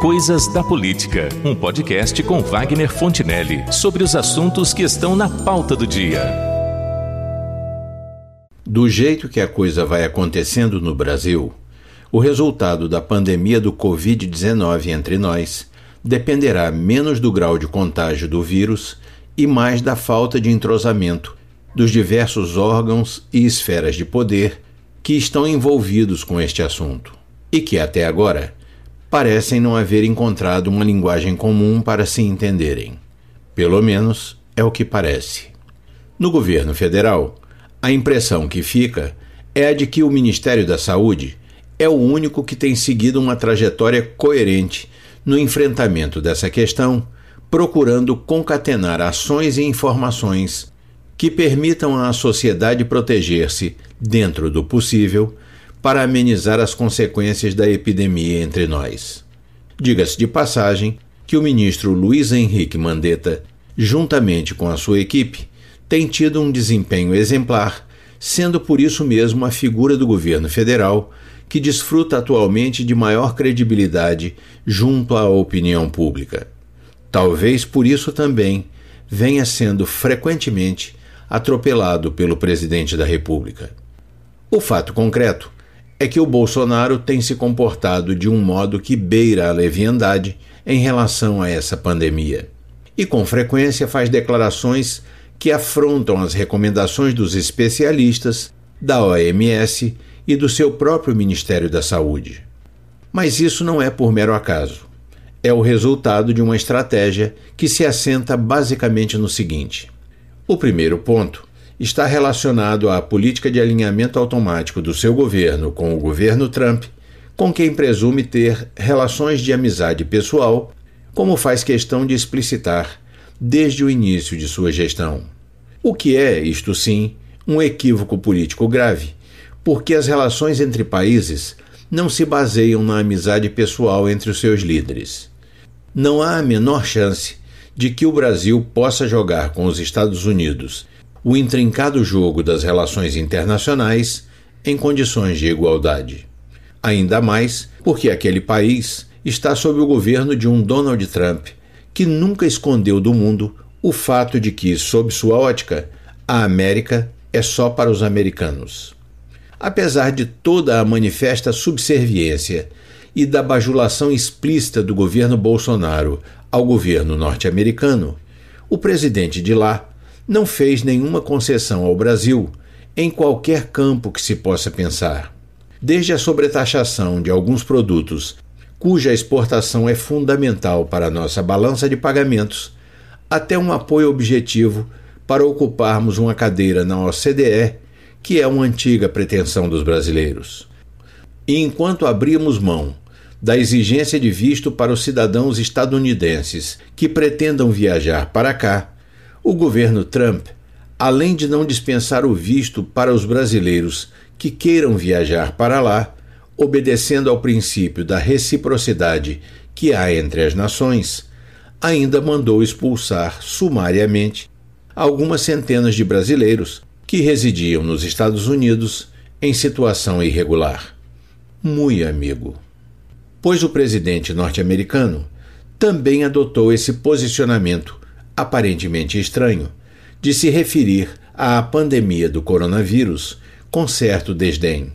Coisas da Política, um podcast com Wagner Fontinelli sobre os assuntos que estão na pauta do dia. Do jeito que a coisa vai acontecendo no Brasil, o resultado da pandemia do Covid-19 entre nós dependerá menos do grau de contágio do vírus e mais da falta de entrosamento dos diversos órgãos e esferas de poder que estão envolvidos com este assunto e que até agora parecem não haver encontrado uma linguagem comum para se entenderem. Pelo menos é o que parece. No governo federal, a impressão que fica é a de que o Ministério da Saúde é o único que tem seguido uma trajetória coerente no enfrentamento dessa questão, procurando concatenar ações e informações que permitam à sociedade proteger-se, dentro do possível, para amenizar as consequências da epidemia entre nós. Diga-se de passagem que o ministro Luiz Henrique Mandetta, juntamente com a sua equipe, tem tido um desempenho exemplar, sendo por isso mesmo a figura do governo federal que desfruta atualmente de maior credibilidade junto à opinião pública. Talvez por isso também venha sendo frequentemente atropelado pelo presidente da República. O fato concreto é que o Bolsonaro tem se comportado de um modo que beira a leviandade em relação a essa pandemia. E com frequência faz declarações que afrontam as recomendações dos especialistas, da OMS e do seu próprio Ministério da Saúde. Mas isso não é por mero acaso. É o resultado de uma estratégia que se assenta basicamente no seguinte: o primeiro ponto está relacionado à política de alinhamento automático do seu governo com o governo Trump, com quem presume ter relações de amizade pessoal, como faz questão de explicitar desde o início de sua gestão. O que é, isto sim, um equívoco político grave, porque as relações entre países não se baseiam na amizade pessoal entre os seus líderes. Não há a menor chance de que o Brasil possa jogar com os Estados Unidos o intrincado jogo das relações internacionais em condições de igualdade. Ainda mais porque aquele país está sob o governo de um Donald Trump que nunca escondeu do mundo o fato de que, sob sua ótica, a América é só para os americanos. Apesar de toda a manifesta subserviência e da bajulação explícita do governo Bolsonaro ao governo norte-americano, o presidente de lá não fez nenhuma concessão ao Brasil em qualquer campo que se possa pensar. Desde a sobretaxação de alguns produtos, cuja exportação é fundamental para a nossa balança de pagamentos, até um apoio objetivo para ocuparmos uma cadeira na OCDE, que é uma antiga pretensão dos brasileiros. E enquanto abrimos mão da exigência de visto para os cidadãos estadunidenses que pretendam viajar para cá, o governo Trump, além de não dispensar o visto para os brasileiros que queiram viajar para lá, obedecendo ao princípio da reciprocidade que há entre as nações, ainda mandou expulsar sumariamente algumas centenas de brasileiros que residiam nos Estados Unidos em situação irregular. Muito amigo. Pois o presidente norte-americano também adotou esse posicionamento aparentemente estranho, de se referir à pandemia do coronavírus com certo desdém.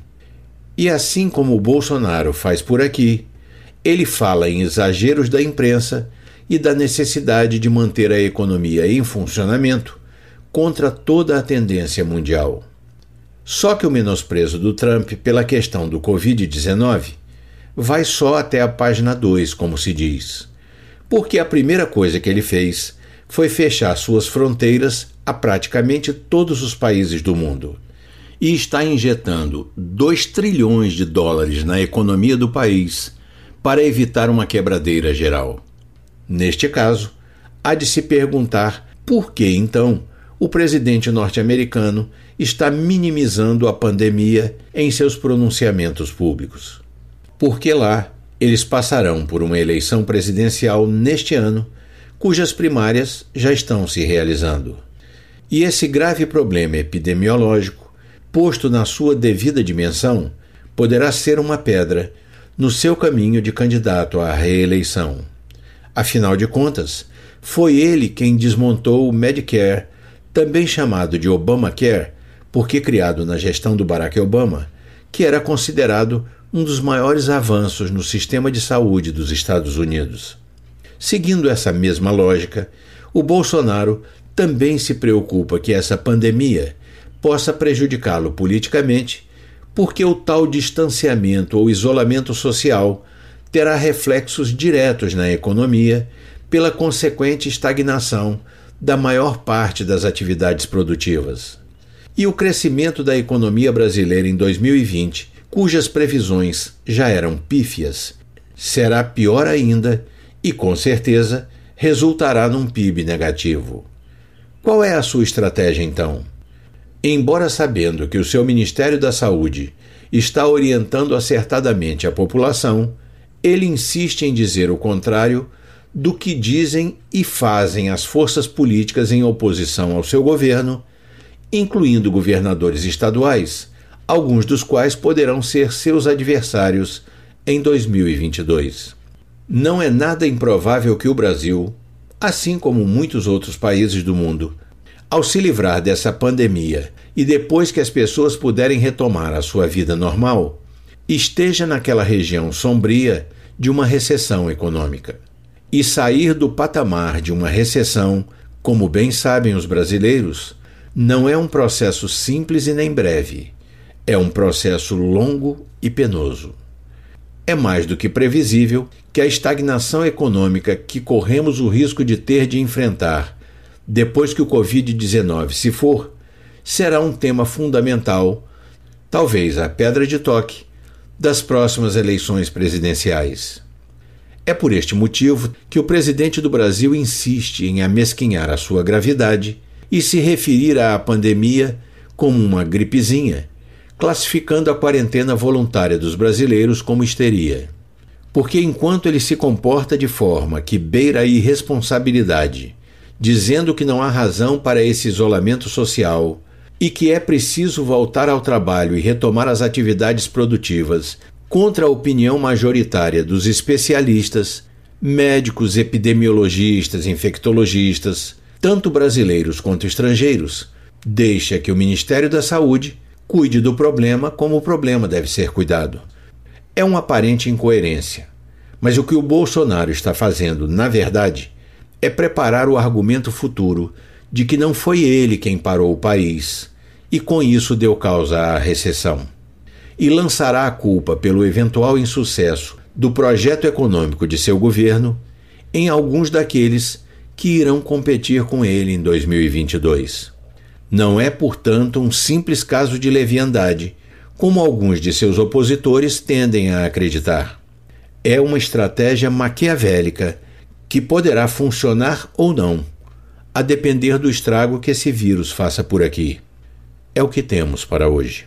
E assim como o Bolsonaro faz por aqui, ele fala em exageros da imprensa e da necessidade de manter a economia em funcionamento contra toda a tendência mundial. Só que o menosprezo do Trump pela questão do Covid-19 vai só até a página 2, como se diz. Porque a primeira coisa que ele fez foi fechar suas fronteiras a praticamente todos os países do mundo e está injetando 2 trilhões de dólares na economia do país para evitar uma quebradeira geral. Neste caso, há de se perguntar por que então o presidente norte-americano está minimizando a pandemia em seus pronunciamentos públicos. Porque lá eles passarão por uma eleição presidencial neste ano cujas primárias já estão se realizando. E esse grave problema epidemiológico, posto na sua devida dimensão, poderá ser uma pedra no seu caminho de candidato à reeleição. Afinal de contas, foi ele quem desmontou o Medicare, também chamado de Obamacare, porque criado na gestão do Barack Obama, que era considerado um dos maiores avanços no sistema de saúde dos Estados Unidos. Seguindo essa mesma lógica, o Bolsonaro também se preocupa que essa pandemia possa prejudicá-lo politicamente, porque o tal distanciamento ou isolamento social terá reflexos diretos na economia pela consequente estagnação da maior parte das atividades produtivas. E o crescimento da economia brasileira em 2020, cujas previsões já eram pífias, será pior ainda e, com certeza, resultará num PIB negativo. Qual é a sua estratégia então? Embora sabendo que o seu Ministério da Saúde está orientando acertadamente a população, ele insiste em dizer o contrário do que dizem e fazem as forças políticas em oposição ao seu governo, incluindo governadores estaduais, alguns dos quais poderão ser seus adversários em 2022. Não é nada improvável que o Brasil, assim como muitos outros países do mundo, ao se livrar dessa pandemia e depois que as pessoas puderem retomar a sua vida normal, esteja naquela região sombria de uma recessão econômica. E sair do patamar de uma recessão, como bem sabem os brasileiros, não é um processo simples e nem breve. É um processo longo e penoso. É mais do que previsível que a estagnação econômica que corremos o risco de ter de enfrentar depois que o Covid-19 se for, será um tema fundamental, talvez a pedra de toque, das próximas eleições presidenciais. É por este motivo que o presidente do Brasil insiste em amesquinhar a sua gravidade e se referir à pandemia como uma gripezinha, classificando a quarentena voluntária dos brasileiros como histeria. Porque enquanto ele se comporta de forma que beira a irresponsabilidade dizendo que não há razão para esse isolamento social e que é preciso voltar ao trabalho e retomar as atividades produtivas, contra a opinião majoritária dos especialistas, médicos, epidemiologistas, infectologistas, tanto brasileiros quanto estrangeiros, deixa que o Ministério da Saúde cuide do problema como o problema deve ser cuidado. É uma aparente incoerência. Mas o que o Bolsonaro está fazendo, na verdade, é preparar o argumento futuro de que não foi ele quem parou o país e com isso deu causa à recessão. E lançará a culpa pelo eventual insucesso do projeto econômico de seu governo em alguns daqueles que irão competir com ele em 2022. Não é, portanto, um simples caso de leviandade, como alguns de seus opositores tendem a acreditar. É uma estratégia maquiavélica que poderá funcionar ou não, a depender do estrago que esse vírus faça por aqui. É o que temos para hoje.